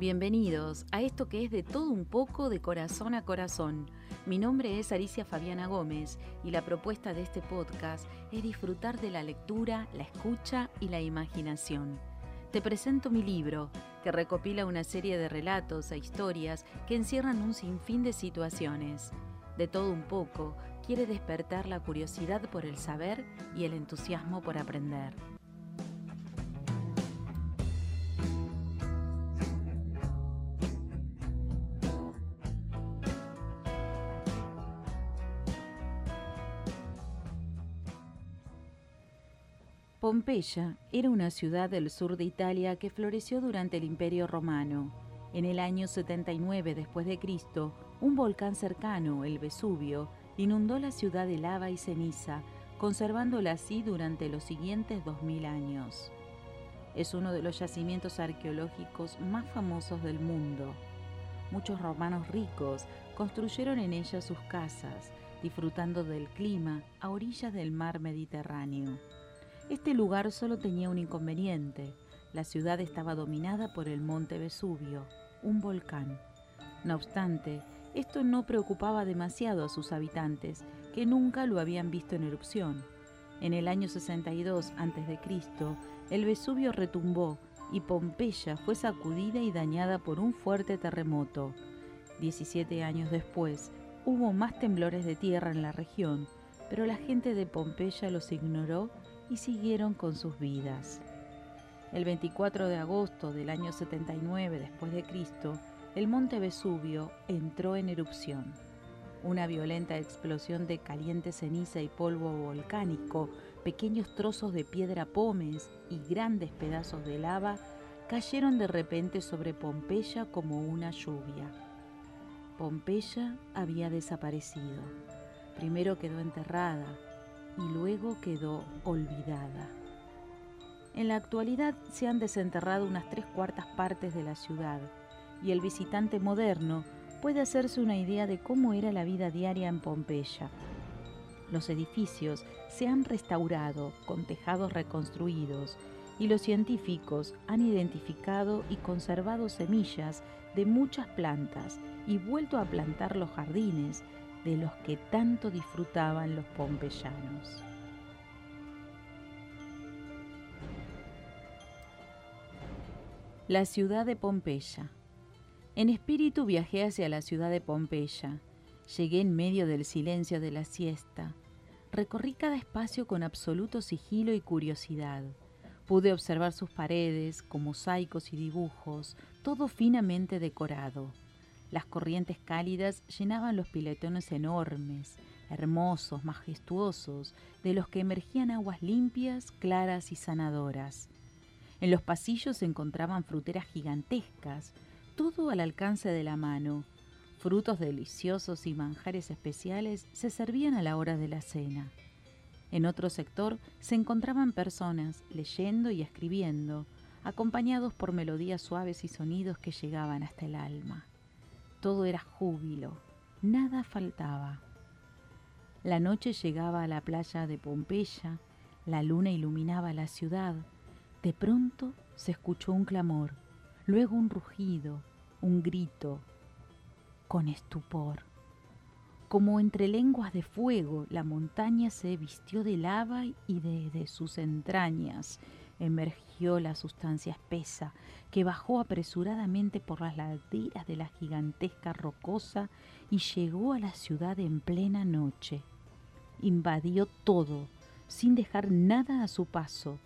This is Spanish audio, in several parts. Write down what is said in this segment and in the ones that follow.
Bienvenidos a esto que es de todo un poco de corazón a corazón. Mi nombre es Alicia Fabiana Gómez y la propuesta de este podcast es disfrutar de la lectura, la escucha y la imaginación. Te presento mi libro, que recopila una serie de relatos e historias que encierran un sinfín de situaciones. De todo un poco, quiere despertar la curiosidad por el saber y el entusiasmo por aprender. Pompeya era una ciudad del sur de Italia que floreció durante el Imperio Romano. En el año 79 después de Cristo, un volcán cercano, el Vesubio, inundó la ciudad de lava y ceniza, conservándola así durante los siguientes 2000 años. Es uno de los yacimientos arqueológicos más famosos del mundo. Muchos romanos ricos construyeron en ella sus casas, disfrutando del clima a orillas del mar Mediterráneo. Este lugar solo tenía un inconveniente. La ciudad estaba dominada por el monte Vesubio, un volcán. No obstante, esto no preocupaba demasiado a sus habitantes, que nunca lo habían visto en erupción. En el año 62 a.C., el Vesubio retumbó y Pompeya fue sacudida y dañada por un fuerte terremoto. Diecisiete años después, hubo más temblores de tierra en la región, pero la gente de Pompeya los ignoró y siguieron con sus vidas. El 24 de agosto del año 79 después de Cristo, el monte Vesubio entró en erupción. Una violenta explosión de caliente ceniza y polvo volcánico, pequeños trozos de piedra pómez y grandes pedazos de lava cayeron de repente sobre Pompeya como una lluvia. Pompeya había desaparecido. Primero quedó enterrada, y luego quedó olvidada. En la actualidad se han desenterrado unas tres cuartas partes de la ciudad y el visitante moderno puede hacerse una idea de cómo era la vida diaria en Pompeya. Los edificios se han restaurado con tejados reconstruidos y los científicos han identificado y conservado semillas de muchas plantas y vuelto a plantar los jardines de los que tanto disfrutaban los pompeyanos. La ciudad de Pompeya. En espíritu viajé hacia la ciudad de Pompeya. Llegué en medio del silencio de la siesta. Recorrí cada espacio con absoluto sigilo y curiosidad. Pude observar sus paredes, con mosaicos y dibujos, todo finamente decorado. Las corrientes cálidas llenaban los piletones enormes, hermosos, majestuosos, de los que emergían aguas limpias, claras y sanadoras. En los pasillos se encontraban fruteras gigantescas, todo al alcance de la mano. Frutos deliciosos y manjares especiales se servían a la hora de la cena. En otro sector se encontraban personas leyendo y escribiendo, acompañados por melodías suaves y sonidos que llegaban hasta el alma. Todo era júbilo, nada faltaba. La noche llegaba a la playa de Pompeya, la luna iluminaba la ciudad. De pronto se escuchó un clamor, luego un rugido, un grito, con estupor. Como entre lenguas de fuego, la montaña se vistió de lava y de sus entrañas emergió la sustancia espesa que bajó apresuradamente por las laderas de la gigantesca rocosa y llegó a la ciudad en plena noche. Invadió todo, sin dejar nada a su paso.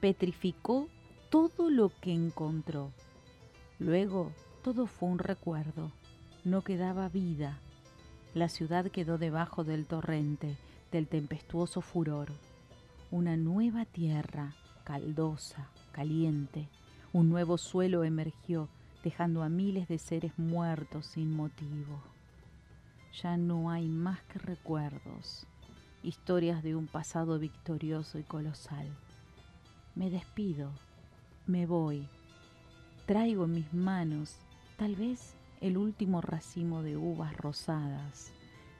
Petrificó todo lo que encontró. Luego todo fue un recuerdo. No quedaba vida. La ciudad quedó debajo del torrente, del tempestuoso furor. Una nueva tierra caldosa, caliente, un nuevo suelo emergió, dejando a miles de seres muertos sin motivo. Ya no hay más que recuerdos, historias de un pasado victorioso y colosal. Me despido, me voy, traigo en mis manos tal vez el último racimo de uvas rosadas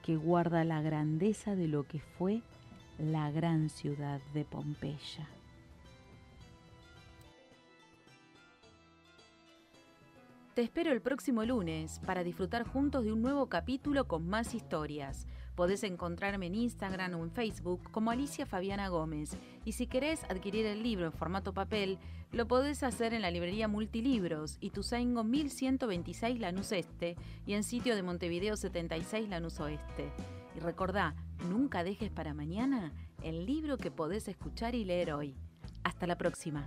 que guarda la grandeza de lo que fue la gran ciudad de Pompeya. Te espero el próximo lunes para disfrutar juntos de un nuevo capítulo con más historias. Podés encontrarme en Instagram o en Facebook como Alicia Fabiana Gómez. Y si querés adquirir el libro en formato papel, lo podés hacer en la librería Multilibros, Ituzaingo 1126 Lanús Este y en sitio de Montevideo 76 Lanús Oeste. Y recordá, nunca dejes para mañana el libro que podés escuchar y leer hoy. Hasta la próxima.